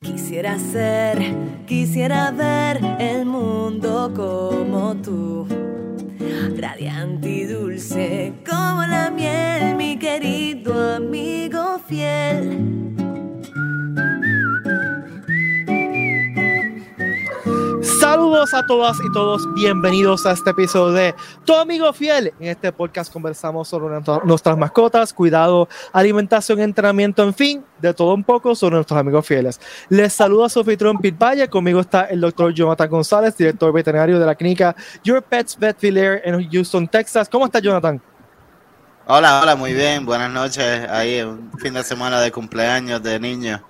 Quisiera ser, quisiera ver el mundo como tú, radiante y dulce como la miel, mi querido amigo fiel. Saludos a todas y todos, bienvenidos a este episodio de Tu Amigo Fiel. En este podcast conversamos sobre nuestras mascotas, cuidado, alimentación, entrenamiento, en fin, de todo un poco sobre nuestros amigos fieles. Les saludo a su anfitrión Pete Valle, conmigo está el doctor Jonathan González, director veterinario de la clínica Your Pets Vet Filier en Houston, Texas. ¿Cómo está Jonathan? Hola, hola, muy bien, buenas noches. Ahí un fin de semana de cumpleaños de niños.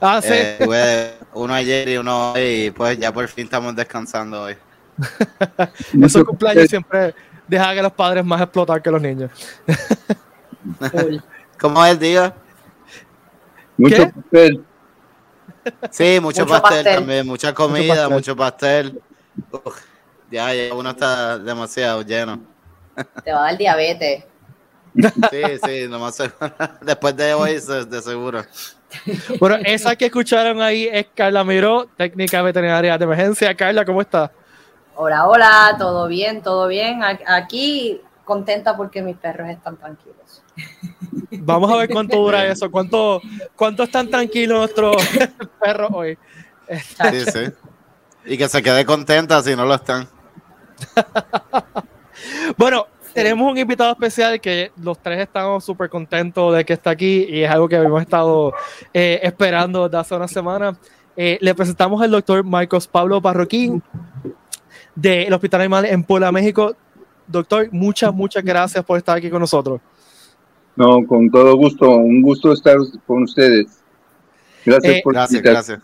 Ah, sí. Eh, uno ayer y uno hoy, y pues ya por fin estamos descansando hoy. Esos cumpleaños siempre dejan que los padres más explotar que los niños. ¿Cómo es, diga? Mucho pastel. Sí, mucho, pastel, también, mucha comida, mucho pastel. ya, ya uno está demasiado lleno. Te va a dar diabetes. Sí, sí, nomás después de hoy, de seguro. Bueno, esa que escucharon ahí es Carla Miró, técnica veterinaria de emergencia. Carla, ¿cómo está? Hola, hola, todo bien, todo bien. Aquí contenta porque mis perros están tranquilos. Vamos a ver cuánto dura eso, cuánto, cuánto están tranquilos nuestros perros hoy. Sí, sí. Y que se quede contenta si no lo están. bueno, tenemos un invitado especial que los tres estamos súper contentos de que está aquí y es algo que habíamos estado eh, esperando desde hace una semana. Eh, le presentamos al doctor Marcos Pablo Parroquín del Hospital Animal en Puebla, México. Doctor, muchas, muchas gracias por estar aquí con nosotros. No, con todo gusto, un gusto estar con ustedes. Gracias eh, por gracias, gracias.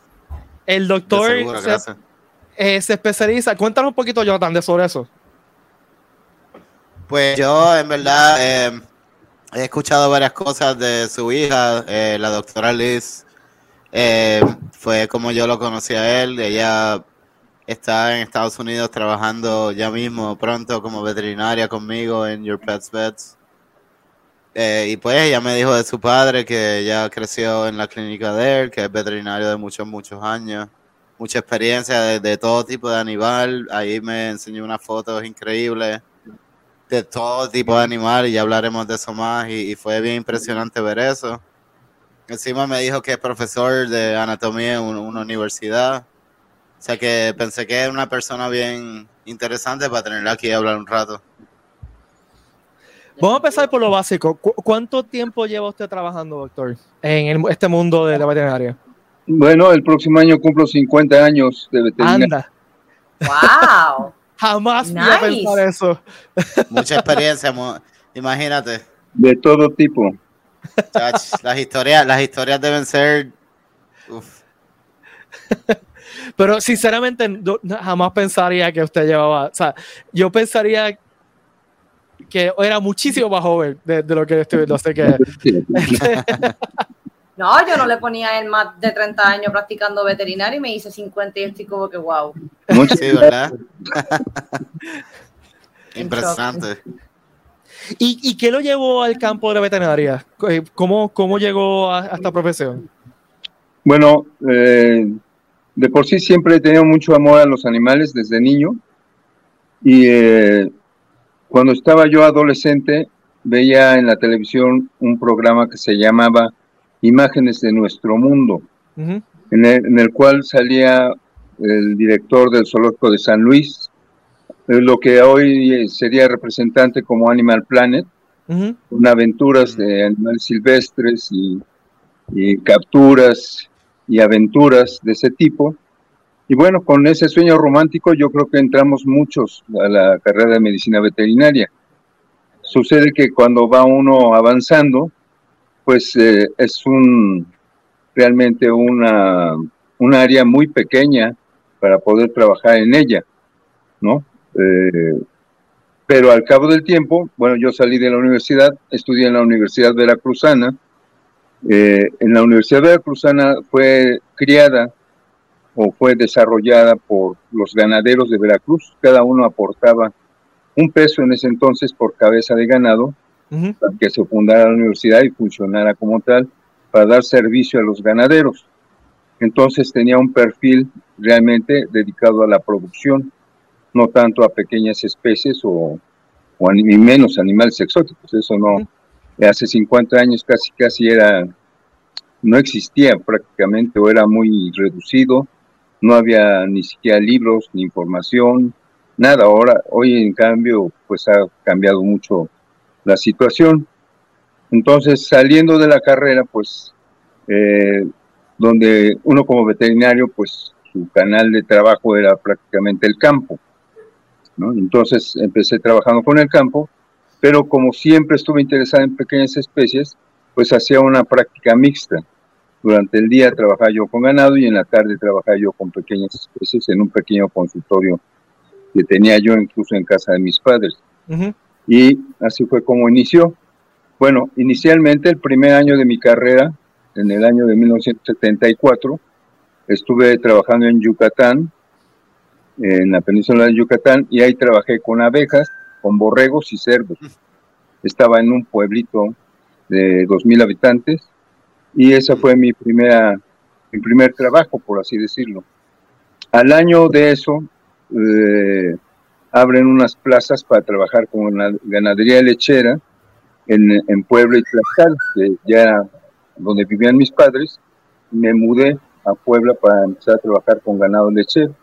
El doctor se, se, especializa. Cuéntanos un poquito, Jonathan, de sobre eso. Pues yo, en verdad, eh, he escuchado varias cosas de su hija, eh, la doctora Liz. Eh, fue como yo lo conocí a él. Ella está en Estados Unidos trabajando ya mismo, pronto, como veterinaria conmigo en Your Pets Vets. y pues ella me dijo de su padre que ella creció en la clínica de él, que es veterinario de muchos, muchos años. Mucha experiencia de, de todo tipo de animal. Ahí me enseñó unas fotos increíbles de todo tipo de animales, y ya hablaremos de eso más, y, fue bien impresionante ver eso. Encima me dijo que es profesor de anatomía en una universidad. O sea que pensé que era una persona bien interesante para tenerla aquí y hablar un rato. Vamos a empezar por lo básico. ¿Cuánto tiempo lleva usted trabajando, doctor, en este mundo de la veterinaria? Bueno, el próximo año cumplo 50 años de veterinaria. Anda. ¡Wow! Jamás nice. a pensar eso. Mucha experiencia, imagínate. De todo tipo. las historias, las historias deben ser. Pero sinceramente, jamás pensaría que usted llevaba. O sea, yo pensaría que era muchísimo más joven de, lo que estoy viendo. Así que. No, yo no le ponía él más de 30 años practicando veterinario y me hice 50 y estoy como que wow. Sí, ¿verdad? Impresionante. ¿Y, ¿Y, qué lo llevó al campo de la veterinaria? ¿Cómo, cómo llegó a, esta profesión? Bueno, eh, de por sí siempre he tenido mucho amor a los animales desde niño. Y eh, cuando estaba yo adolescente, veía en la televisión un programa que se llamaba Imágenes de nuestro mundo, en, el, cual salía el director del zoológico de San Luis, eh, lo que hoy sería representante como Animal Planet, con aventuras de animales silvestres y, y, capturas y aventuras de ese tipo. Y bueno, con ese sueño romántico yo creo que entramos muchos a la carrera de medicina veterinaria. Sucede que cuando va uno avanzando, pues eh, es un realmente una, un área muy pequeña para poder trabajar en ella, ¿no? Eh, pero al cabo del tiempo, bueno, yo salí de la universidad, estudié en la Universidad Veracruzana. Eh, en la Universidad Veracruzana fue criada o fue desarrollada por los ganaderos de Veracruz. Cada uno aportaba un peso en ese entonces por cabeza de ganado que se fundara la universidad y funcionara como tal para dar servicio a los ganaderos. entonces tenía un perfil realmente dedicado a la producción, no tanto a pequeñas especies o, o ni menos animales exóticos, eso no, hace 50 años casi casi era, no existía prácticamente o era muy reducido, no había ni siquiera libros, ni información, nada, ahora, hoy en cambio, pues ha cambiado mucho la situación. Entonces, saliendo de la carrera, pues, eh, donde uno como veterinario, pues, su canal de trabajo era prácticamente el campo. Entonces, empecé trabajando con el campo, pero como siempre estuve interesado en pequeñas especies, pues hacía una práctica mixta. Durante el día trabajaba yo con ganado y en la tarde trabajaba yo con pequeñas especies en un pequeño consultorio que tenía yo incluso en casa de mis padres. Y así fue como inició. Bueno, inicialmente el primer año de mi carrera, en el año de 1974, estuve trabajando en Yucatán, en la península de Yucatán, y ahí trabajé con abejas, con borregos y cerdos. Estaba en un pueblito de 2.000 habitantes y ese fue mi, primera, mi primer trabajo, por así decirlo. Al año de eso, eh, abren unas plazas para trabajar con la ganadería lechera en, en Puebla y Tlaxcala, que ya donde vivían mis padres. Me mudé a Puebla para empezar a trabajar con ganado lechero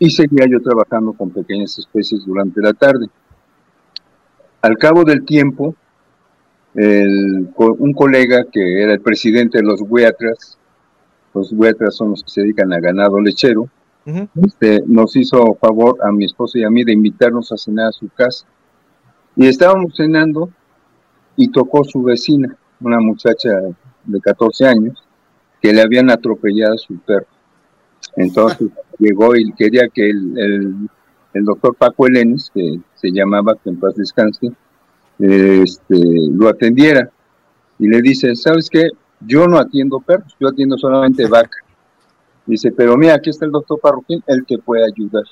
y seguía yo trabajando con pequeñas especies durante la tarde. Al cabo del tiempo, un colega que era el presidente de los hueatras, los hueatras son los que se dedican a ganado lechero, este, nos hizo favor a mi esposa y a mí de invitarnos a cenar a su casa. Y estábamos cenando y tocó su vecina, una muchacha de 14 años, que le habían atropellado a su perro. Entonces llegó y quería que el, el, doctor Paco Elenis, que se llamaba, que en paz descanse, este, lo atendiera. Y le dice, ¿sabes qué? Yo no atiendo perros, yo atiendo solamente vaca. Dice, pero mira, aquí está el doctor Parroquín, el que puede ayudar.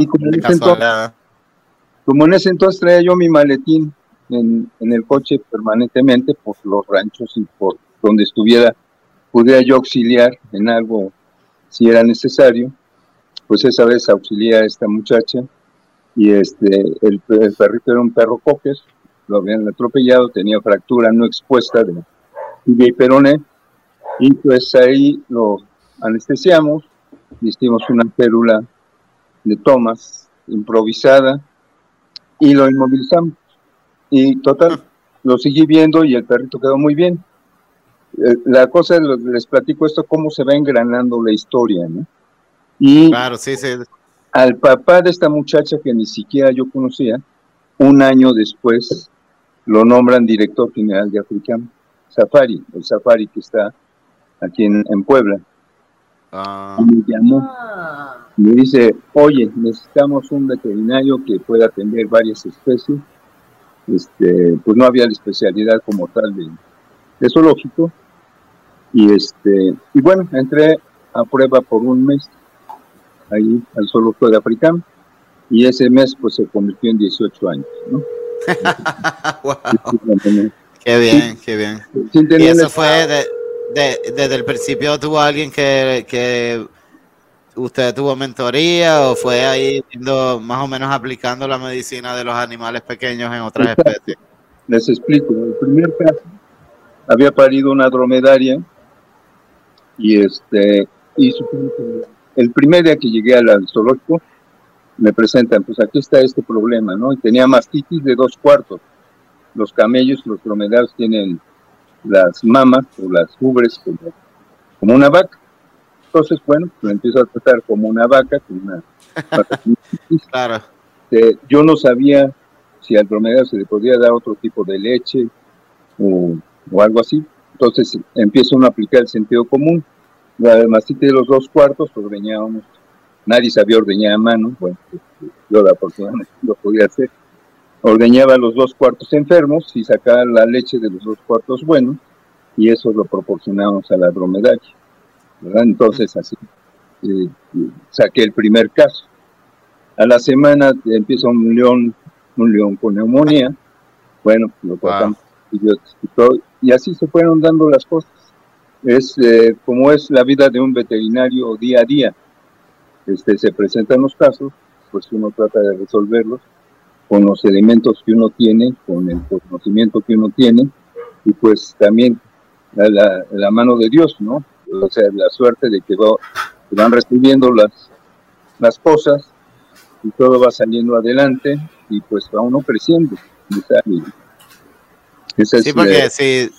y como en, ese entonces, como en, ese entonces, traía yo mi maletín en, en, el coche permanentemente por los ranchos y por donde estuviera, pudiera yo auxiliar en algo si era necesario, pues esa vez auxilié a esta muchacha y este, el, perrito era un perro cocker, lo habían atropellado, tenía fractura no expuesta de tibia y peroné, y pues ahí lo anestesiamos, hicimos una férula de tomas improvisada y lo inmovilizamos. Y total, lo seguí viendo y el perrito quedó muy bien. Eh, la cosa, les platico esto, cómo se va engranando la historia, ¿no? Y claro, sí, sí. al papá de esta muchacha que ni siquiera yo conocía, un año después lo nombran director general de Africam, Safari, el Safari que está aquí en, Puebla. Ah. Y me llamó, ah. me dice, oye, necesitamos un veterinario que pueda atender varias especies. Este, pues no había la especialidad como tal de, de zoológico, y este, y bueno, entré a prueba por un mes ahí al zoológico de Africam y ese mes pues se convirtió en 18 años, ¿no? Qué bien, qué bien. y eso fue desde el principio tuvo alguien que, que usted tuvo mentoría o fue ahí viendo, más o menos aplicando la medicina de los animales pequeños en otras especies. Les explico. El primer caso había parido una dromedaria y este, y el primer día que llegué al zoológico, me presentan, pues aquí está este problema, ¿no? Y tenía mastitis de dos cuartos. Los camellos, los dromedarios tienen las mamas o las ubres como, una vaca. Entonces, bueno, lo empiezo a tratar como una vaca, con una Claro. Eh, yo no sabía si al dromedario se le podía dar otro tipo de leche o, o algo así. Entonces empieza uno a aplicar el sentido común. La mastitis de los dos cuartos, ordeñábamos. Nadie sabía ordeñar a mano, bueno, yo la afortunadamente lo podía hacer. Ordeñaba los dos cuartos enfermos y sacaba la leche de los dos cuartos buenos y eso lo proporcionábamos a la dromedaria. ¿verdad? Entonces así eh, saqué el primer caso. A la semana empieza un león, un león con neumonía. Bueno, lo tratamos y, y así se fueron dando las cosas. es eh, como es la vida de un veterinario día a día. Este, se presentan los casos, pues uno trata de resolverlos con los elementos que uno tiene, con el conocimiento que uno tiene, y pues también la, la mano de Dios, ¿no? O sea, la suerte de que, van recibiendo las, las cosas y todo va saliendo adelante y pues va uno creciendo. sí, porque si,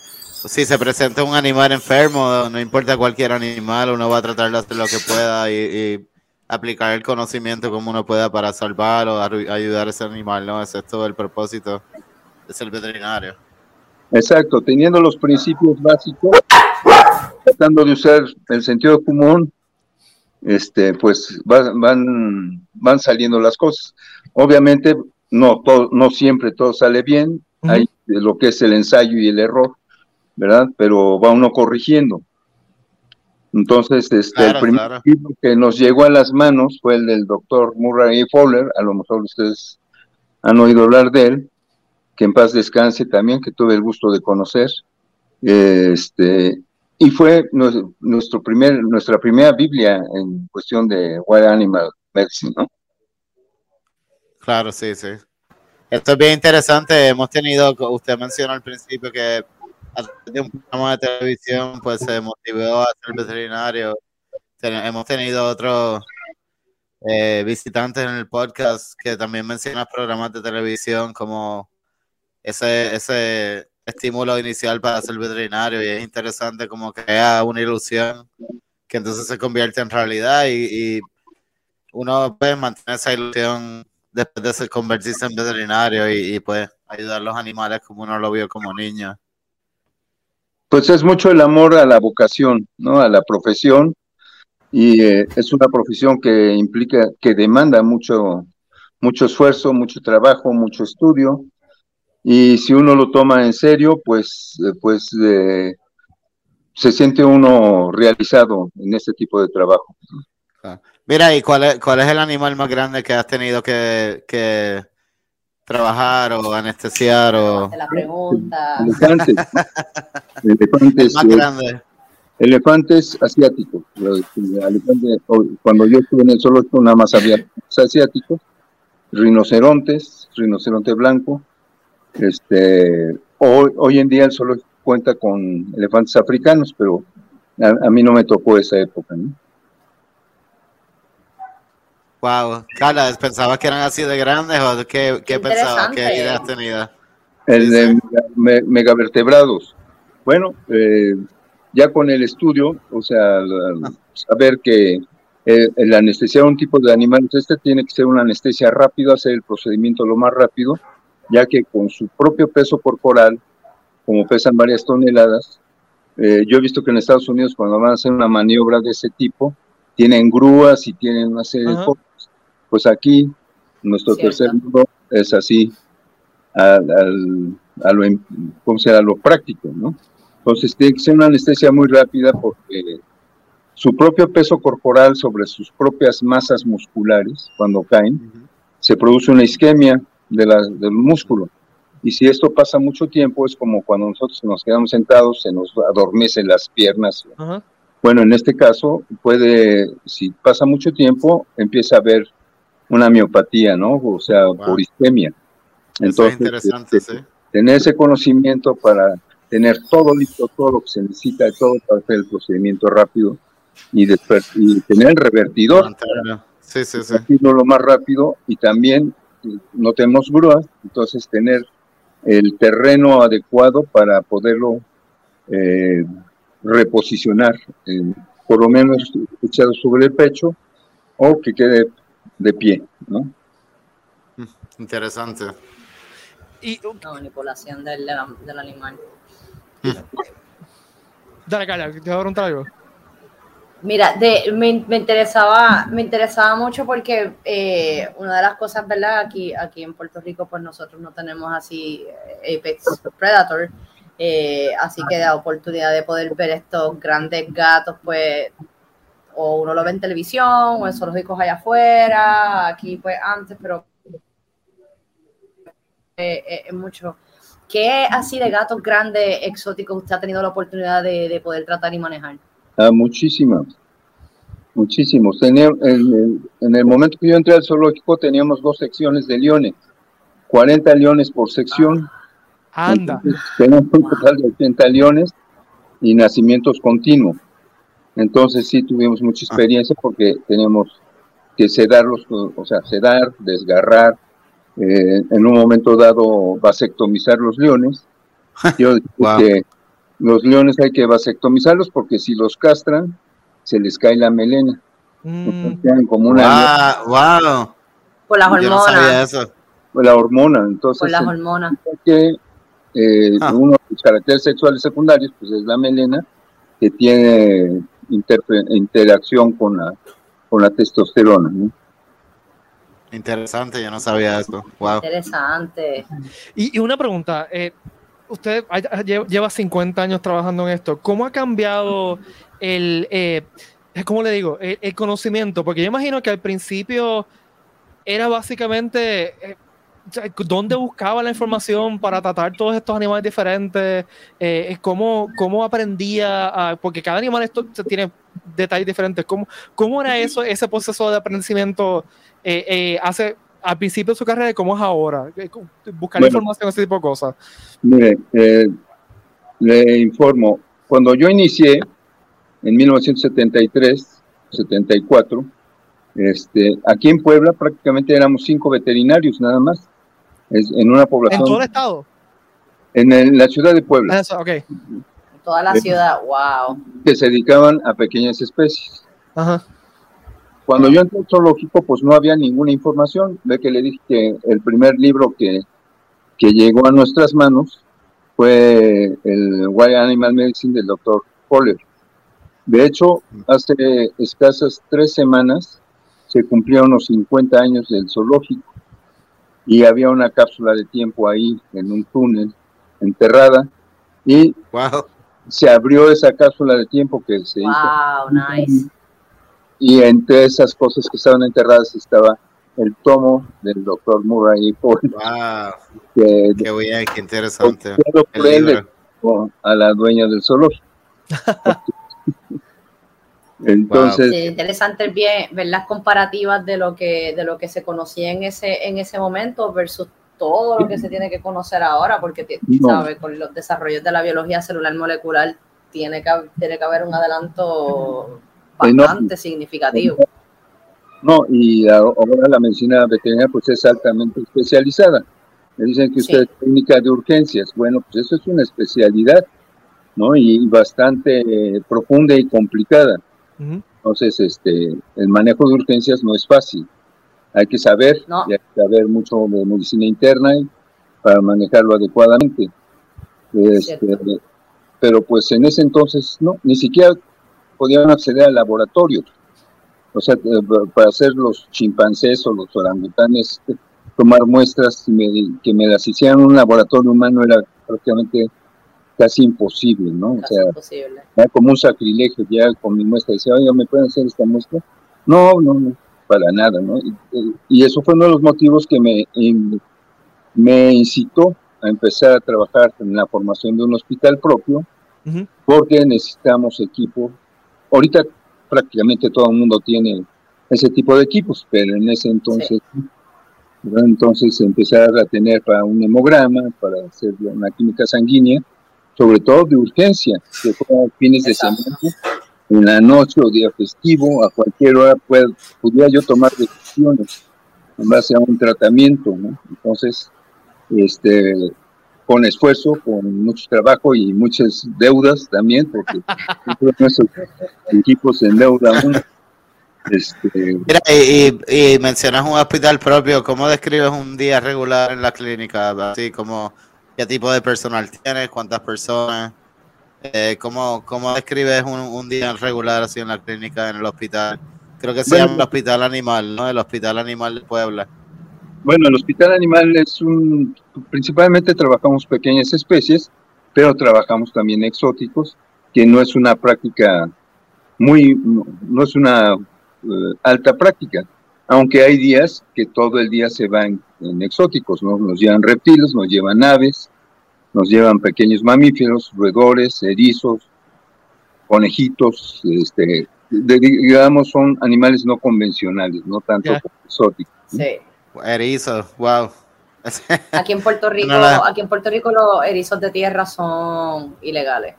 si se presenta un animal enfermo, no importa cualquier animal, uno va a tratar de hacer lo que pueda y, aplicar el conocimiento como uno pueda para salvar o ayudar a ese animal, ¿no? Ese es todo el propósito de ser veterinario. Exacto, teniendo los principios básicos, tratando de usar el sentido común, este, pues van, van saliendo las cosas. Obviamente, no, todo, no siempre todo sale bien, hay lo que es el ensayo y el error, ¿verdad? Pero va uno corrigiendo. Entonces, este, el primer libro que nos llegó a las manos fue el del doctor Murray Fowler, a lo mejor ustedes han oído hablar de él, que en paz descanse también, que tuve el gusto de conocer. Este, y fue nuestro primer, nuestra primera Biblia en cuestión de Wild Animal Medicine, ¿no? Claro, sí, sí. Esto es bien interesante. Hemos tenido, usted mencionó al principio que de un programa de televisión, pues se motivó a ser veterinario. hemos tenido otros eh, visitantes en el podcast que también mencionan programas de televisión como ese, ese estímulo inicial para ser veterinario y es interesante como crea una ilusión que entonces se convierte en realidad y, uno puede mantener esa ilusión después de convertirse en veterinario y, y pues ayudar a los animales como uno lo vio como niño. Pues es mucho el amor a la vocación, ¿no? A la profesión y eh, es una profesión que implica, que demanda mucho, mucho esfuerzo, mucho trabajo, mucho estudio y si uno lo toma en serio, pues, eh, pues eh, se siente uno realizado en este tipo de trabajo. Ah. Mira, ¿y cuál es, cuál es el animal más grande que has tenido que, trabajar o anestesiar? O... La pregunta. Elefantes. elefantes, más grande. Elefantes asiáticos. cuando yo estuve en el zoológico, nada más había asiáticos, rinocerontes, rinoceronte blanco, este, hoy, hoy en día el solo cuenta con elefantes africanos, pero a, mí no me tocó esa época. ¿no? Wow, Carla, ¿pensabas que eran así de grandes o qué, qué pensabas? ¿Qué ideas tenías? El de megavertebrados. Bueno, eh, ya con el estudio, o sea, saber que eh, el anestesiar un tipo de animales, este tiene que ser una anestesia rápida, hacer el procedimiento lo más rápido, ya que con su propio peso corporal, como pesan varias toneladas, eh, yo he visto que en Estados Unidos cuando van a hacer una maniobra de ese tipo, tienen grúas y tienen una serie de cosas. Pues aquí, nuestro tercer mundo es así, a, lo, ¿cómo a lo práctico, ¿no? Entonces tiene que ser una anestesia muy rápida porque su propio peso corporal sobre sus propias masas musculares, cuando caen, se produce una isquemia, de la, del músculo. Y si esto pasa mucho tiempo, es como cuando nosotros nos quedamos sentados, se nos adormecen las piernas. Bueno, en este caso, puede, si pasa mucho tiempo, empieza a haber una miopatía, ¿no? O sea, por isquemia. Entonces, este, tener ese conocimiento para tener todo listo, todo lo que se necesita, todo para hacer el procedimiento rápido y, después, y tener el revertidor. Sí, sí, sí. lo más rápido y también no tenemos grúas, entonces tener el terreno adecuado para poderlo eh, reposicionar, por lo menos echado sobre el pecho o que quede de pie, ¿no? Mm, interesante. Y, La manipulación del, del animal. Dale, Carla, te voy a preguntar algo. Mira, de, me, interesaba, me interesaba mucho porque eh, una de las cosas, ¿verdad? Aquí, aquí en Puerto Rico, pues nosotros no tenemos así eh, Apex Predator, eh, así que la oportunidad de poder ver estos grandes gatos, pues, o uno lo ve en televisión, o en zoológicos allá afuera, aquí pues antes, pero es mucho ¿Qué así de gatos grandes, exóticos, usted ha tenido la oportunidad de, poder tratar y manejar? Ah, muchísimas, muchísimos. en, el, momento que yo entré al zoológico teníamos dos secciones de leones, 40 leones por sección. anda. tenemos un total de 80 leones y nacimientos continuos. Entonces sí tuvimos mucha ah. experiencia porque teníamos que sedarlos, o sea, sedar, desgarrar, eh, en un momento dado vasectomizar los leones. Yo digo que los leones hay que vasectomizarlos porque si los castran, se les cae la melena. Mm. como una wow, Por las hormonas. Por la hormona, entonces. Por las hormonas. Que eh, ah. uno de los caracteres sexuales secundarios, pues es la melena, que tiene interacción con la, con la testosterona. ¿no? Interesante, yo no sabía esto. Wow. Interesante. Y, una pregunta, eh, usted lleva 50 años trabajando en esto. ¿Cómo ha cambiado el, eh, ¿cómo le digo? El, conocimiento? Porque yo imagino que al principio era básicamente eh, dónde buscaba la información para tratar todos estos animales diferentes, eh, cómo, cómo aprendía, a, porque cada animal esto tiene detalles diferentes, ¿cómo, cómo era eso, ese proceso de aprendimiento eh, eh, hace al principio de su carrera y cómo es ahora, buscar información, ese tipo de cosas. Mire, le informo, cuando yo inicié en 1973, 74, este, aquí en Puebla prácticamente éramos cinco veterinarios nada más en una población. ¿En todo el estado? En, la ciudad de Puebla. Eso, ok. Toda la ciudad, wow. Que se dedicaban a pequeñas especies. Ajá. Cuando yo entré al zoológico, pues no había ninguna información. Ve que le dije que el primer libro que, que llegó a nuestras manos fue el Wild Animal Medicine del doctor Poller. De hecho, hace escasas tres semanas se cumplieron los 50 años del zoológico y había una cápsula de tiempo ahí en un túnel enterrada y se abrió esa cápsula de tiempo que se wow, Nice. Y entre esas cosas que estaban enterradas estaba el tomo del doctor Murray Paul. Wow. qué bien, qué interesante. A la dueña del zoológico. Entonces, interesante bien ver las comparativas de lo que de lo que se conocía en ese en ese momento versus todo lo que se tiene que conocer ahora, porque sabe, con los desarrollos de la biología celular molecular tiene que, tiene que haber un adelanto bastante significativo. No, y ahora la medicina veterinaria pues es altamente especializada. Me dicen que usted es técnica de urgencias. Bueno, pues eso es una especialidad, ¿no? Y bastante eh, profunda y complicada. Entonces, este, el manejo de urgencias no es fácil. Hay que saber, hay que saber mucho de medicina interna para manejarlo adecuadamente. Este, pero pues en ese entonces no, ni siquiera podían acceder al laboratorio. O sea, eh, para hacer los chimpancés o los orangutanes, tomar muestras que me las hicieran en un laboratorio humano era prácticamente casi imposible, ¿no? o sea, imposible. como un sacrilegio, ya con mi muestra, decía, oye, ¿me pueden hacer esta muestra? No, no, no, para nada, ¿no? Y, eso fue uno de los motivos que me, me incitó a empezar a trabajar en la formación de un hospital propio, porque necesitamos equipo. Ahorita prácticamente todo el mundo tiene ese tipo de equipos, pero en ese entonces... Entonces empezar a tener para un hemograma, para hacer una química sanguínea, sobre todo de urgencia, que fines de semana, en la noche o día festivo, a cualquier hora puede, podría yo tomar decisiones en base a un tratamiento, ¿no? Entonces, este, con esfuerzo, con mucho trabajo y muchas deudas también, porque nuestros equipos en deuda Este... Mira, y, y, mencionas un hospital propio, ¿cómo describes un día regular en la clínica? Así como ¿Qué tipo de personal tienes? ¿Cuántas personas? Eh, ¿cómo, ¿Cómo describes un, día regular así en la clínica, en el hospital? Creo que se llama el Hospital Animal, ¿no? El Hospital Animal de Puebla. Bueno, el Hospital Animal es un... Principalmente trabajamos pequeñas especies, pero trabajamos también exóticos, que no es una práctica muy... no, es una eh, alta práctica, aunque hay días que todo el día se va en, exóticos, ¿no? Nos llevan reptiles, nos llevan aves, nos llevan pequeños mamíferos, roedores, erizos, conejitos, este, de- digamos, son animales no convencionales, no tanto exóticos. Sí. Erizo, wow. Aquí en Puerto Rico, No aquí en Puerto Rico los erizos de tierra son ilegales.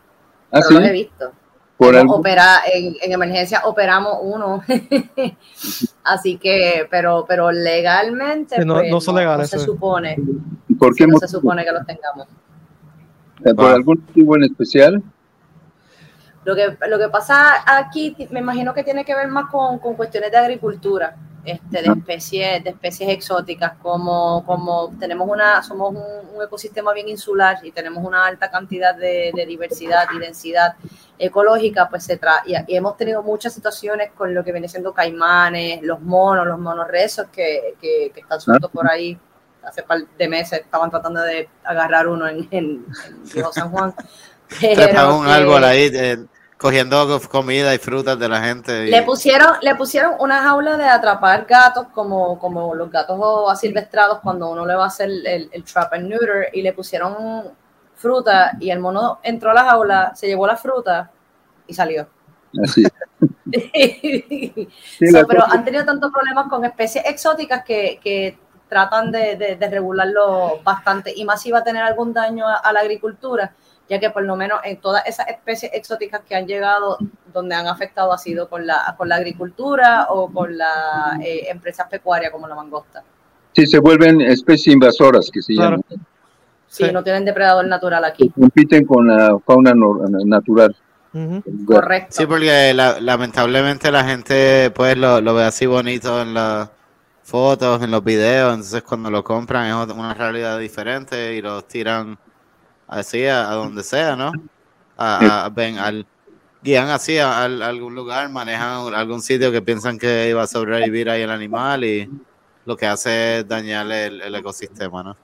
Ah, pero los he sí, visto. Por Hemos algún- opera- en, en emergencia operamos uno. Así que, pero, pero legalmente Sí, no- pues, no son legales, se sí. supone, ¿por qué no motivo? se supone que los tengamos. ¿Por Wow. algún motivo en especial? Lo que, lo que pasa aquí, me imagino que tiene que ver más con, con cuestiones de agricultura, este, de especies, de especies exóticas, como, como tenemos una, somos un, un ecosistema bien insular y tenemos una alta cantidad de, de diversidad y densidad ecológica, pues se tra y, hemos tenido muchas situaciones con lo que viene siendo caimanes, los monos, los monos rezos que, que, que están sueltos por ahí. Hace par de meses estaban tratando de agarrar uno en, en, en San Juan. Pero un árbol ahí, eh, cogiendo co- comida y frutas de la gente. y- Le pusieron, le pusieron una jaula de atrapar gatos, como, como los gatos asilvestrados cuando uno le va a hacer el, el trap and neuter, y le pusieron fruta, y el mono entró a la jaula, se llevó la fruta y salió. Así. Sí, So, la pero cosa- han tenido tantos problemas con especies exóticas que, que tratan de, de- de regularlo bastante, y más si va a tener algún daño a, a la agricultura, ya que por lo menos en todas esas especies exóticas que han llegado, donde han afectado ha sido con la, con la agricultura o con las empresas pecuarias como la mangosta. Sí, se vuelven especies invasoras que se Claro. llaman. Sí, Sí. no tienen depredador natural aquí. Compiten con la fauna natural. Correcto. Sí, porque la- lamentablemente la gente pues lo, lo ve así bonito en las fotos, en los videos, entonces cuando lo compran es una realidad diferente y los tiran así a, a donde sea, ¿no? A, a- ven, al, guían así a, al- a algún lugar, manejan algún sitio que piensan que iba a sobrevivir ahí el animal y lo que hace es dañar el, el ecosistema, ¿no?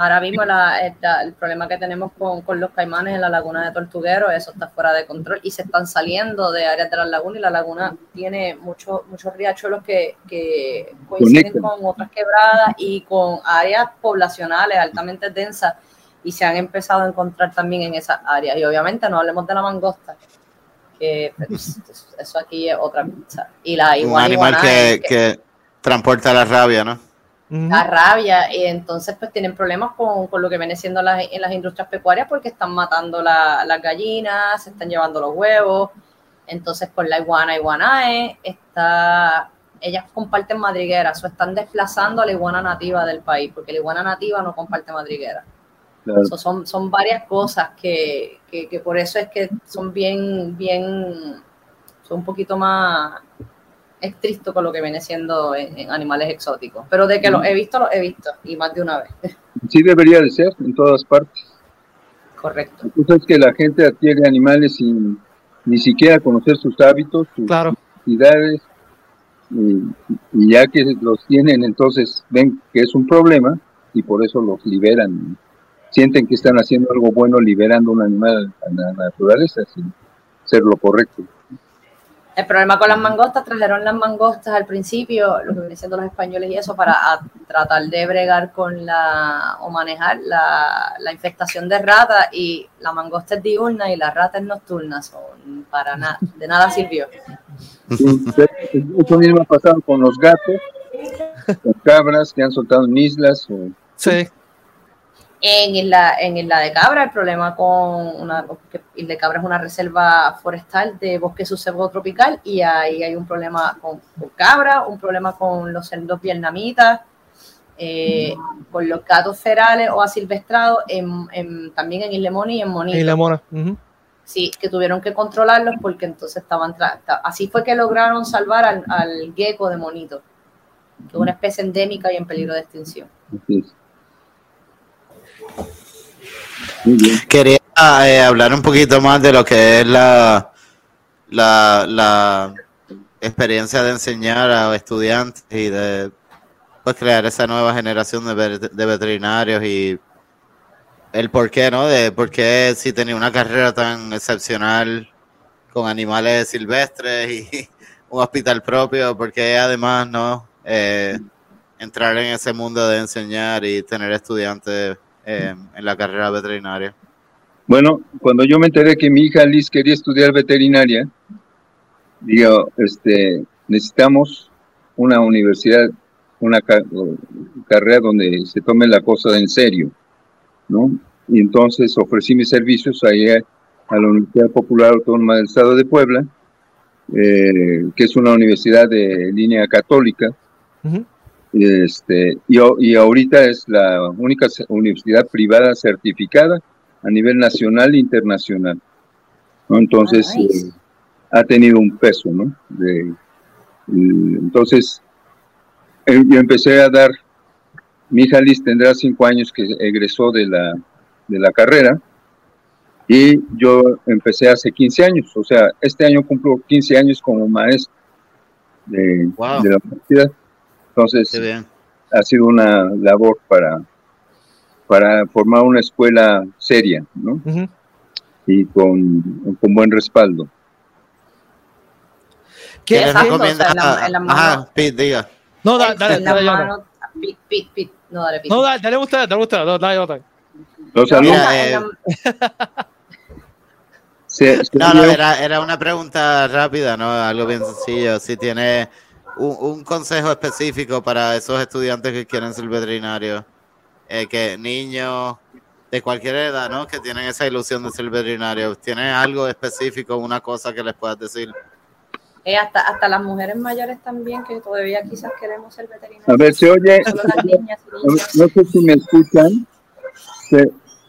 Ahora mismo la- el, problema que tenemos con, con los caimanes en la laguna de Tortuguero, eso está fuera de control y se están saliendo de áreas de la laguna y la laguna tiene muchos muchos riachuelos que, que coinciden con otras quebradas y con áreas poblacionales altamente densas y se han empezado a encontrar también en esas áreas. Y obviamente no hablemos de la mangosta, que pues, eso aquí es otra cosa. Y la Un iguana animal iguana que, es que- que transporta la rabia, ¿no? La rabia y entonces pues tienen problemas con, con lo que viene siendo las, en las industrias pecuarias porque están matando la- las gallinas, se están llevando los huevos, entonces con la iguana iguanae está, ellas comparten madrigueras o están desplazando a la iguana nativa del país porque la iguana nativa no comparte madriguera. Claro. So, son, son varias cosas que, que, que por eso es que son bien, bien, son un poquito más estrictos con lo que viene siendo en, en animales exóticos. Pero de que los he visto, los he visto, y más de una vez. Sí debería de ser en todas partes. Correcto. Entonces es que la gente adquiere animales sin ni siquiera conocer sus hábitos, sus Claro. necesidades, y, y ya que los tienen, entonces ven que es un problema y por eso los liberan. Sienten que están haciendo algo bueno liberando un animal a la naturaleza sin ser lo correcto. El problema con las mangostas, trajeron las mangostas al principio, lo que vienen siendo los españoles y eso, para tratar de bregar con la, o manejar la, la infestación de ratas, y la mangosta es diurna y la rata es nocturna, son para nada, de nada sirvió. Eso mismo ha pasado con los gatos, con cabras que han soltado en islas. O, Sí. En Isla, en Isla de Cabra, el problema con una, porque Isla de Cabra es una reserva forestal de bosque subsebo tropical y ahí hay un problema con, con cabra, un problema con los cerdos vietnamitas, eh, con los gatos ferales o asilvestrados, en, en- también en Isla Moni y en Monito. Y la mona. Ujú. Sí, que tuvieron que controlarlos porque entonces estaban... Así fue que lograron salvar al, al gecko de Monito, que es una especie endémica y en peligro de extinción. es. Quería eh, hablar un poquito más de lo que es la, la, la experiencia de enseñar a estudiantes y de pues, crear esa nueva generación de, de veterinarios y el por qué, ¿no? De por qué si tenía una carrera tan excepcional con animales silvestres y un hospital propio, porque además, ¿no? Eh, entrar en ese mundo de enseñar y tener estudiantes eh, en la carrera veterinaria? Bueno, cuando yo me enteré que mi hija Liz quería estudiar veterinaria, digo, este, necesitamos una universidad, una carrera donde se tome la cosa en serio, ¿no? Y entonces ofrecí mis servicios ahí a, la Universidad Popular Autónoma del Estado de Puebla, eh, que es una universidad de línea católica, este, y, y, ahorita es la única universidad privada certificada a nivel nacional e internacional. Entonces, ah, eh, ha tenido un peso, ¿no? De, entonces, eh, yo empecé a dar, mi hija Liz tendrá cinco años que egresó de la, de la carrera, y yo empecé hace 15 años, o sea, este año cumplo 15 años como maestro de, de la universidad. Entonces, ha sido una labor para, para formar una escuela seria, ¿no? Y con, con, buen respaldo. ¿Qué, les recomienda? Ajá, Pete, diga. No, dale, dale, dale. Pete, Pete, Pete. No, dale, Pete. No, dale, dale usted, dale usted, dale, dale. Los alumnos. Eh, no, no, era, era una pregunta rápida, ¿no? Algo bien sencillo. Si tiene un, consejo específico para esos estudiantes que quieren ser veterinarios, eh, que niños de cualquier edad, ¿no? Que tienen esa ilusión de ser veterinarios, ¿tiene algo específico, una cosa que les puedas decir? Eh, hasta, hasta las mujeres mayores también, que todavía quizás queremos ser veterinarios. A ver, se oye, no sé si me escuchan,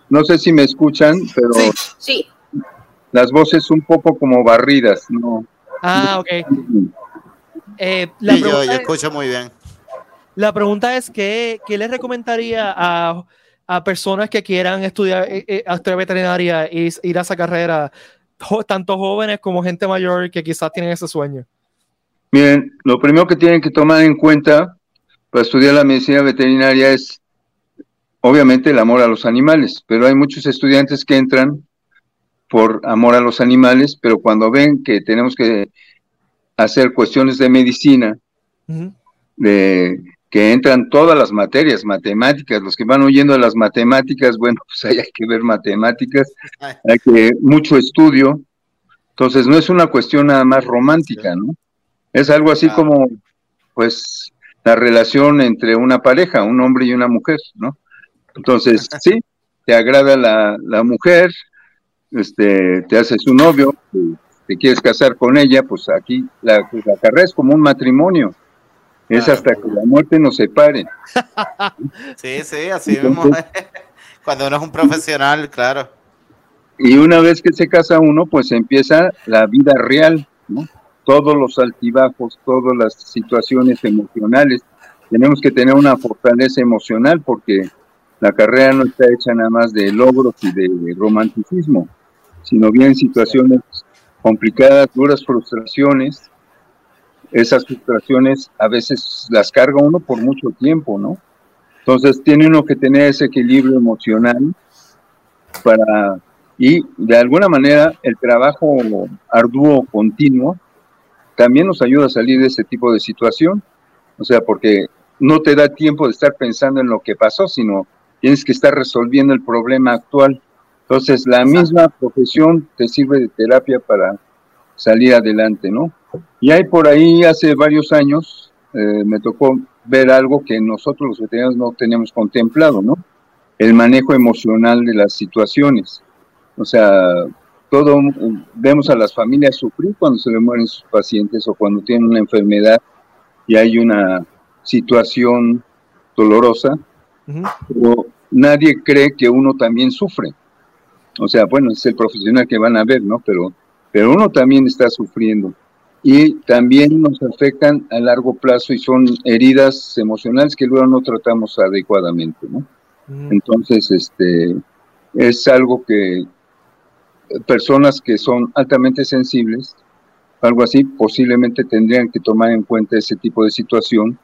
no sé si me escuchan, pero sí. las voces un poco como barridas, ¿no? Ah, ok. Eh, la yo, escucho muy bien. La pregunta es, ¿qué, qué le recomendaría a, a, personas que quieran estudiar, eh, eh veterinaria y ir a esa carrera, tanto jóvenes como gente mayor que quizás tienen ese sueño? Bien, lo primero que tienen que tomar en cuenta para estudiar la medicina veterinaria es, obviamente, el amor a los animales, pero hay muchos estudiantes que entran por amor a los animales, pero cuando ven que tenemos que hacer cuestiones de medicina, de que entran todas las materias, matemáticas, los que van huyendo de las matemáticas, bueno, pues ahí hay que ver matemáticas, hay que mucho estudio, entonces no es una cuestión nada más romántica, ¿no? Es algo así como, pues, la relación entre una pareja, un hombre y una mujer, ¿no? Entonces, sí, te agrada la, la mujer, este, te haces un novio, te quieres casar con ella, pues aquí la, pues la carrera es como un matrimonio. Es hasta que la muerte nos separe. Sí, sí, así vemos. Cuando uno es un profesional, claro. Y una vez que se casa uno, pues empieza la vida real, ¿no? Todos los altibajos, todas las situaciones emocionales. Tenemos que tener una fortaleza emocional porque la carrera no está hecha nada más de logros y de romanticismo, sino bien situaciones complicadas, duras frustraciones. Esas frustraciones a veces las carga uno por mucho tiempo, ¿no? Entonces tiene uno que tener ese equilibrio emocional para, y de alguna manera el trabajo arduo continuo también nos ayuda a salir de ese tipo de situación. O sea, porque no te da tiempo de estar pensando en lo que pasó, sino tienes que estar resolviendo el problema actual. Entonces, la misma profesión te sirve de terapia para salir adelante, ¿no? Y hay por ahí, hace varios años, eh, me tocó ver algo que nosotros los veteranos no tenemos contemplado, ¿no? El manejo emocional de las situaciones. O sea, todo, vemos a las familias sufrir cuando se le mueren sus pacientes o cuando tienen una enfermedad y hay una situación dolorosa, pero nadie cree que uno también sufre. O sea, bueno, es el profesional que van a ver, ¿no? Pero, pero uno también está sufriendo. Y también nos afectan a largo plazo y son heridas emocionales que luego no tratamos adecuadamente, ¿no? Mm. Entonces, este, es algo que personas que son altamente sensibles, algo así, posiblemente tendrían que tomar en cuenta ese tipo de situación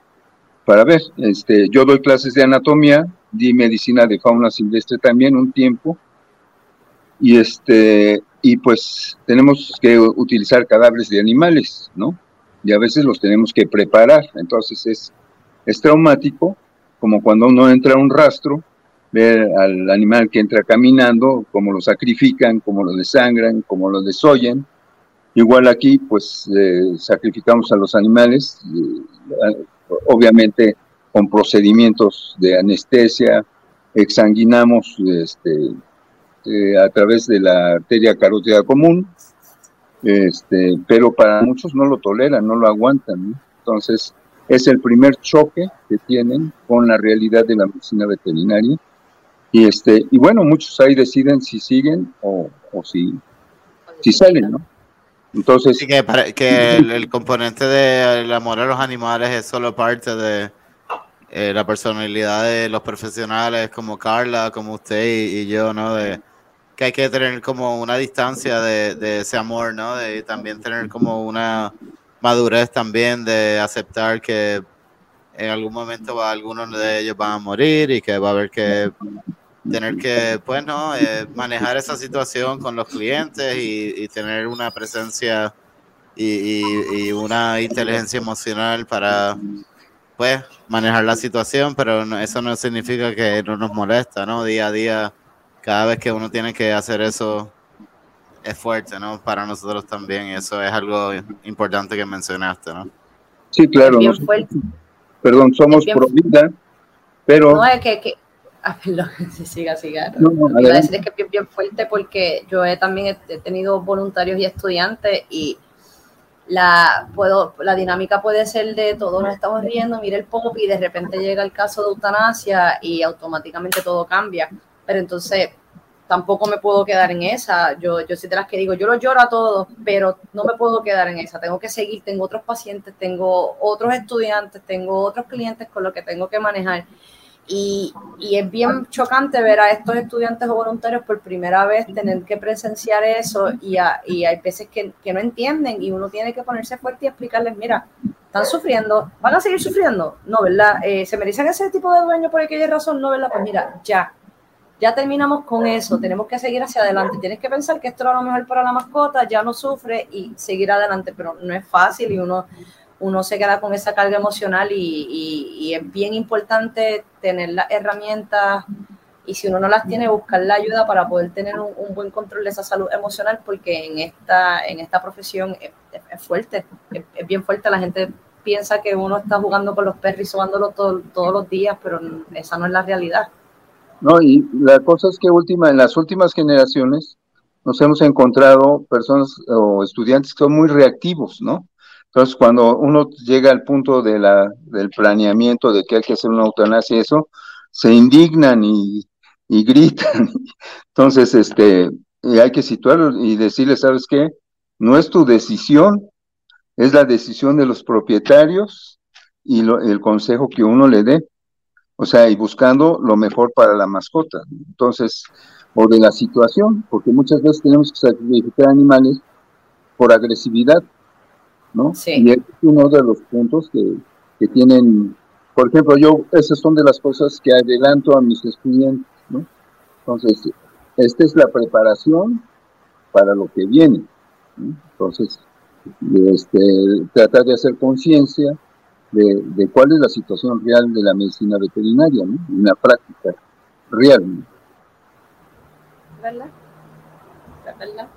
para ver. Este, yo doy clases de anatomía, di medicina de fauna silvestre también un tiempo, y este y pues tenemos que utilizar cadáveres de animales, ¿no? Y a veces los tenemos que preparar, entonces es, es traumático, como cuando uno entra a un rastro ver al animal que entra caminando, cómo lo sacrifican, cómo lo desangran, cómo lo desollen. Igual aquí, pues eh, sacrificamos a los animales, eh, obviamente con procedimientos de anestesia, exsanguinamos este, eh, a través de la arteria carótida común, este, pero para muchos no lo toleran, no lo aguantan. Entonces, es el primer choque que tienen con la realidad de la medicina veterinaria. Y, este, y bueno, muchos ahí deciden si siguen o, o si, si salen, ¿no? Entonces... que, que el, componente del amor a los animales es solo parte de eh, la personalidad de los profesionales como Carla, como usted y, yo, ¿no? De, que hay que tener como una distancia de, ese amor, ¿no? De también tener como una madurez también de aceptar que en algún momento va, algunos de ellos van a morir y que va a haber que tener que, pues, ¿no? Eh, manejar esa situación con los clientes y, tener una presencia y, una inteligencia emocional para, pues, manejar la situación, pero eso no significa que no nos molesta, ¿no? Día a día, cada vez que uno tiene que hacer eso, es fuerte, ¿no? Para nosotros también, y eso es algo importante que mencionaste, ¿no? Sí, claro. perdón, somos pro vida, pero... No, es que... que ah, perdón, siga, siga. No, no, Iba a decir es que es bien, bien, fuerte porque yo he, también he tenido voluntarios y estudiantes y la, puedo, la dinámica puede ser de todos nos estamos riendo, mira el pop y de repente llega el caso de eutanasia y automáticamente todo cambia. Pero entonces tampoco me puedo quedar en esa. Yo, yo sí te las que digo, yo lo lloro a todos, pero no me puedo quedar en esa. Tengo que seguir, tengo otros pacientes, tengo otros estudiantes, tengo otros clientes con los que tengo que manejar. Y, y, es bien chocante ver a estos estudiantes o voluntarios por primera vez tener que presenciar eso y, y hay veces que, que, no entienden y uno tiene que ponerse fuerte y explicarles, mira, están sufriendo, van a seguir sufriendo, no, ¿verdad? Eh, ¿Se merecen ese tipo de dueño por aquella razón? No, ¿verdad? Pues mira, ya, ya terminamos con eso, tenemos que seguir hacia adelante. Tienes que pensar que esto era lo mejor para la mascota, ya no sufre y seguir adelante, pero no es fácil y uno, uno se queda con esa carga emocional y, es bien importante tener las herramientas y si uno no las tiene, buscar la ayuda para poder tener un, buen control de esa salud emocional, porque en esta, en esta profesión es, fuerte, es, bien fuerte. La gente piensa que uno está jugando con los perros y sobándolo todos los días, pero esa no es la realidad. No, y la cosa es que última, en las últimas generaciones nos hemos encontrado personas o estudiantes que son muy reactivos, ¿no? Entonces, cuando uno llega al punto de la, del planeamiento de que hay que hacer una eutanasia y eso, se indignan y, y gritan. Entonces, este, hay que situarlos y decirles, ¿sabes qué? No es tu decisión, es la decisión de los propietarios y el consejo que uno le dé o sea, y buscando lo mejor para la mascota. Entonces, o de la situación, porque muchas veces tenemos que sacrificar animales por agresividad, ¿no? Sí. Y es uno de los puntos que, que tienen, por ejemplo, yo, esas son de las cosas que adelanto a mis estudiantes, ¿no? Entonces, esta es la preparación para lo que viene. ¿no? Entonces, este, tratar de hacer conciencia, de, cuál es la situación real de la medicina veterinaria, ¿no? una práctica real. ¿Verdad? ¿Verdad?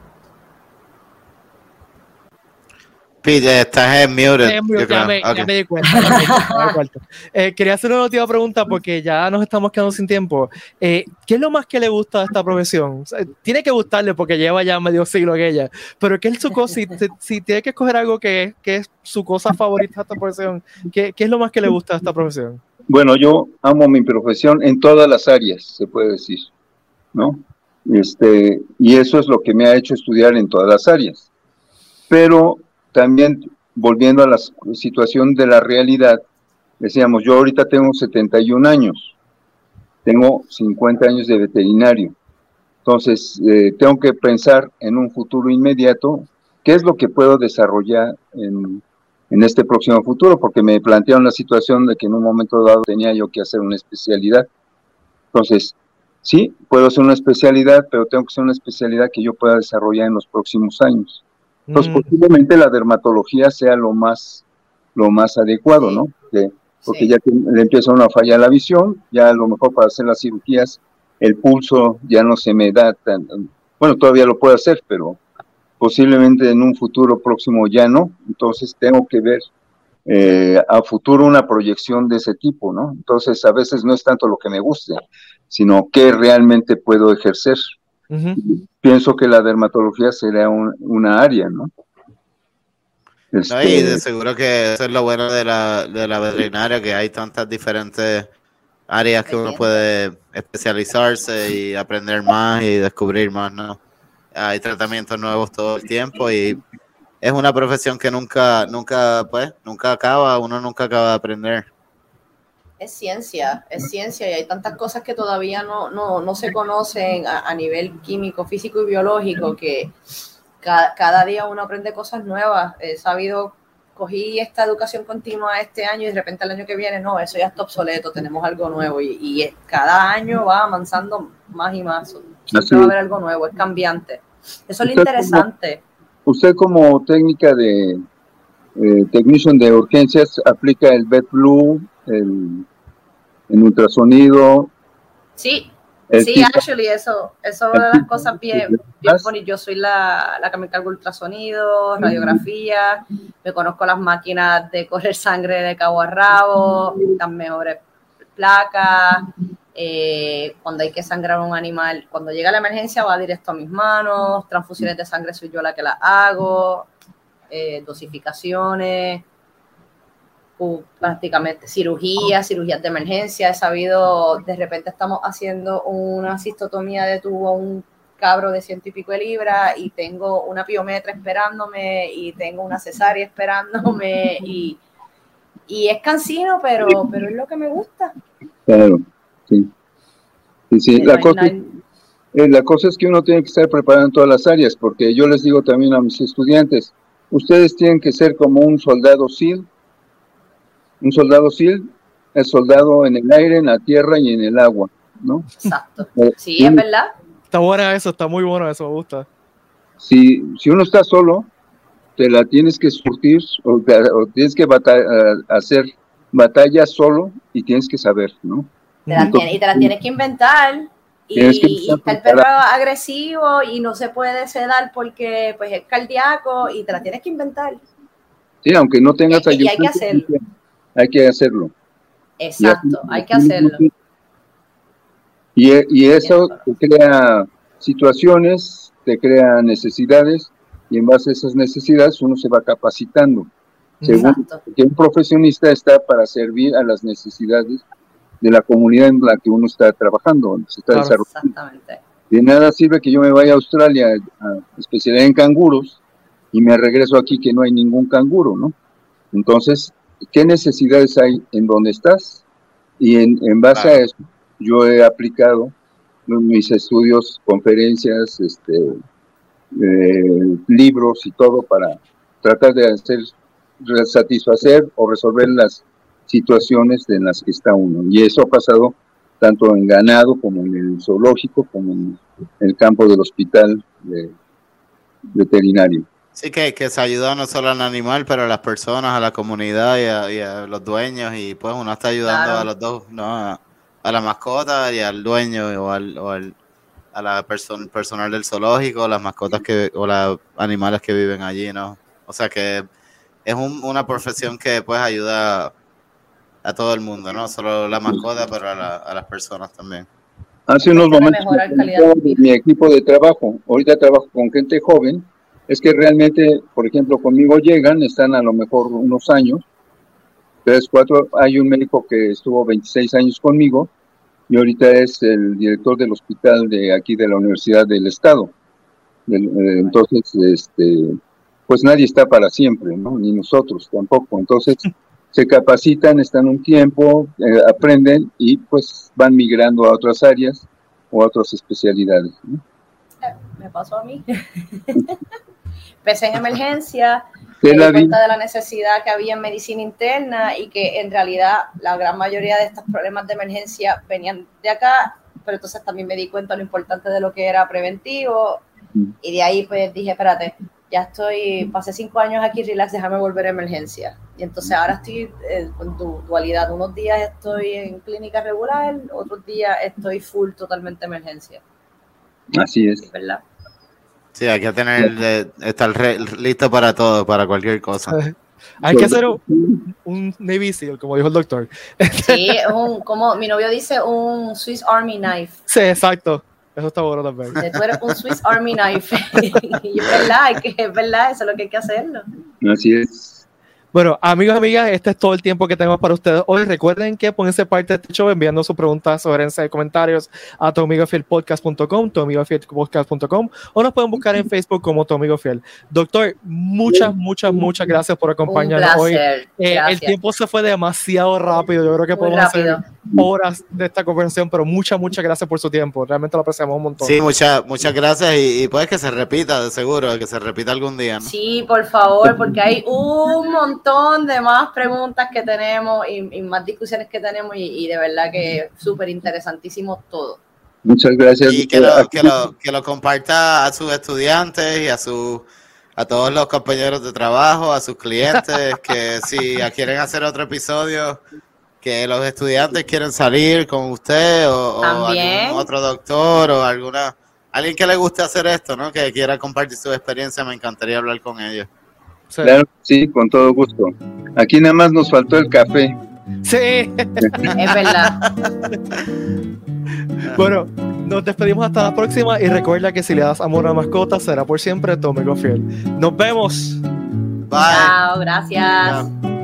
Pide, estás en mute. ya, me, di cuenta. eh, quería hacer una última pregunta porque ya nos estamos quedando sin tiempo. Eh, ¿Qué es lo más que le gusta de esta profesión? tiene que gustarle porque lleva ya medio siglo que ella, pero ¿qué es su cosa? Si, si, tiene que escoger algo que, que, es su cosa favorita de esta profesión, ¿qué, ¿qué es lo más que le gusta de esta profesión? Bueno, yo amo mi profesión en todas las áreas, se puede decir, ¿no? Este, y eso es lo que me ha hecho estudiar en todas las áreas. Pero también volviendo a la situación de la realidad, decíamos, yo ahorita tengo 71 años, tengo 50 años de veterinario, entonces eh, tengo que pensar en un futuro inmediato, qué es lo que puedo desarrollar en, en este próximo futuro, porque me plantearon la situación de que en un momento dado tenía yo que hacer una especialidad. Entonces, sí, puedo hacer una especialidad, pero tengo que hacer una especialidad que yo pueda desarrollar en los próximos años. Entonces, mm. posiblemente la dermatología sea lo más, lo más adecuado, ¿no? porque ya le empieza una falla la visión, ya a lo mejor para hacer las cirugías el pulso ya no se me da tan, bueno, todavía lo puedo hacer, pero posiblemente en un futuro próximo ya no, entonces tengo que ver eh, a futuro una proyección de ese tipo, ¿no? Entonces a veces no es tanto lo que me guste, sino qué realmente puedo ejercer. Pienso que la dermatología sería una área, ¿no? Este... y de seguro que eso es lo bueno de la, de la veterinaria, que hay tantas diferentes áreas que uno puede especializarse y aprender más y descubrir más, ¿no? Hay tratamientos nuevos todo el tiempo y es una profesión que nunca, nunca, pues, nunca acaba, uno nunca acaba de aprender. Es ciencia, es ciencia y hay tantas cosas que todavía no, no, no se conocen a, a, nivel químico, físico y biológico que cada, cada, día uno aprende cosas nuevas. He sabido, cogí esta educación continua este año y de repente el año que viene, no, eso ya está obsoleto, tenemos algo nuevo y, y cada año va avanzando más y más. Siempre va a haber algo nuevo, es cambiante. Eso es lo interesante. Usted como técnica de eh, technician de urgencias aplica el Bed Blue, el, el ultrasonido. Sí, sí, actually, eso, eso es las cosas bien, bien bonitas. Yo soy la, la que me encargo ultrasonido, radiografía, me conozco las máquinas de correr sangre de cabo a rabo, las mejores placas, eh, cuando hay que sangrar un animal, cuando llega la emergencia va directo a mis manos, transfusiones de sangre soy yo la que las hago, eh, dosificaciones, uh, prácticamente cirugías, cirugías de emergencia, he sabido, de repente estamos haciendo una cistotomía de tubo un cabro de ciento y pico de libras y tengo una piometra esperándome y tengo una cesárea esperándome y, y es cansino, pero, pero es lo que me gusta. Claro. Sí. sí, sí. La, cosa, eh, la cosa es que uno tiene que estar preparado en todas las áreas, porque yo les digo también a mis estudiantes, ustedes tienen que ser como un soldado. Un soldado SEAL es soldado en el aire, en la tierra y en el agua, ¿no? Exacto. Eh, sí, es verdad. Está buena eso, está muy bueno eso, me gusta. Si, si uno está solo, te la tienes que surtir o, o tienes que hacer batalla solo y tienes que saber, ¿no? Te la tiene, y te la tienes que inventar. Y, y está el perro agresivo y no se puede sedar porque pues es cardíaco y te la tienes que inventar. Sí, aunque no tengas y, y hay que hacerlo. Hay que hacerlo. Exacto, hay que hacerlo. Y, y eso te crea situaciones, te crea necesidades y en base a esas necesidades uno se va capacitando. Según que un profesionista está para servir a las necesidades de la comunidad en la que uno está trabajando, se está desarrollando. Exactamente. De nada sirve que yo me vaya a Australia a especializar en canguros y me regreso aquí que no hay ningún canguro, ¿no? Entonces, ¿qué necesidades hay en donde estás? Y en, en base a eso, yo he aplicado mis estudios, conferencias, este, eh, libros y todo para tratar de hacer satisfacer o resolver las situaciones en las que está uno. Y eso ha pasado tanto en ganado como en el zoológico, como en el campo del hospital veterinario. Sí, que, que se ayuda no solo al animal, pero a las personas, a la comunidad y a, los dueños. Y pues uno está ayudando a los dos, ¿no? A, la mascota y al dueño o al, o al a la persona personal del zoológico, las mascotas que o los animales que viven allí, ¿no? O sea que es una profesión que pues ayuda a todo el mundo, no solo la mascota, pero a, las personas también. Hace unos momentos mi equipo de trabajo, ahorita trabajo con gente joven, es que realmente, por ejemplo, conmigo llegan, están a lo mejor unos años, tres, cuatro, hay un médico que estuvo 26 años conmigo y ahorita es el director del hospital de aquí de la Universidad del Estado. Eh, entonces, este, pues nadie está para siempre, ¿no? Ni nosotros tampoco. Entonces, se capacitan, están un tiempo, eh, aprenden y pues van migrando a otras áreas o a otras especialidades. Me pasó a mí. Empecé en emergencia, me di cuenta de la necesidad que había en medicina interna y que en realidad la gran mayoría de estos problemas de emergencia venían de acá, pero entonces también me di cuenta de lo importante de lo que era preventivo mm. y de ahí pues dije, espérate, ya estoy, pasé cinco años aquí, relax, déjame volver a emergencia. Y entonces ahora estoy en dualidad. Unos días estoy en clínica regular, otros días estoy full, totalmente emergencia. Así es. ¿Verdad? Sí, hay que tener, estar listo para todo, para cualquier cosa. Hay que hacer un, un Navy SEAL, como dijo el doctor. Sí, un, como mi novio dice, un Swiss Army Knife. Sí, exacto. Eso está bueno también. Tú eres un Swiss Army Knife. y es verdad, es verdad, eso es lo que hay que hacerlo. Así es. Bueno, amigos amigas, este es todo el tiempo que tenemos para ustedes hoy. Recuerden que pónganse parte de este show enviando sus preguntas, sugerencias y comentarios a tuamigofielpodcast.com, tuamigofielpodcast.com o nos pueden buscar en Facebook como Tu Amigo Fiel. Doctor, muchas, muchas, muchas gracias por acompañarnos hoy. Eh, el tiempo se fue demasiado rápido. Yo creo que podemos hacer horas de esta conversación, pero muchas, muchas gracias por su tiempo. Realmente lo apreciamos un montón. Sí, muchas, muchas gracias y, y puede que se repita, de seguro, que se repita algún día. Sí, por favor, porque hay un montón montón de más preguntas que tenemos y, más discusiones que tenemos y, de verdad que súper interesantísimo todo. Muchas gracias. Y que lo, que, lo, que lo comparta a sus estudiantes y a su a todos los compañeros de trabajo, a sus clientes, que si quieren hacer otro episodio, que los estudiantes quieren salir con usted o, algún otro doctor o alguna alguien que le guste hacer esto, ¿no? Que quiera compartir su experiencia, me encantaría hablar con ellos. Claro, sí, con todo gusto. Aquí nada más nos faltó el café. Sí. es verdad. bueno, nos despedimos hasta la próxima y recuerda que si le das amor a mascotas será por siempre tu amigo fiel. Nos vemos. Bye. Chao, gracias.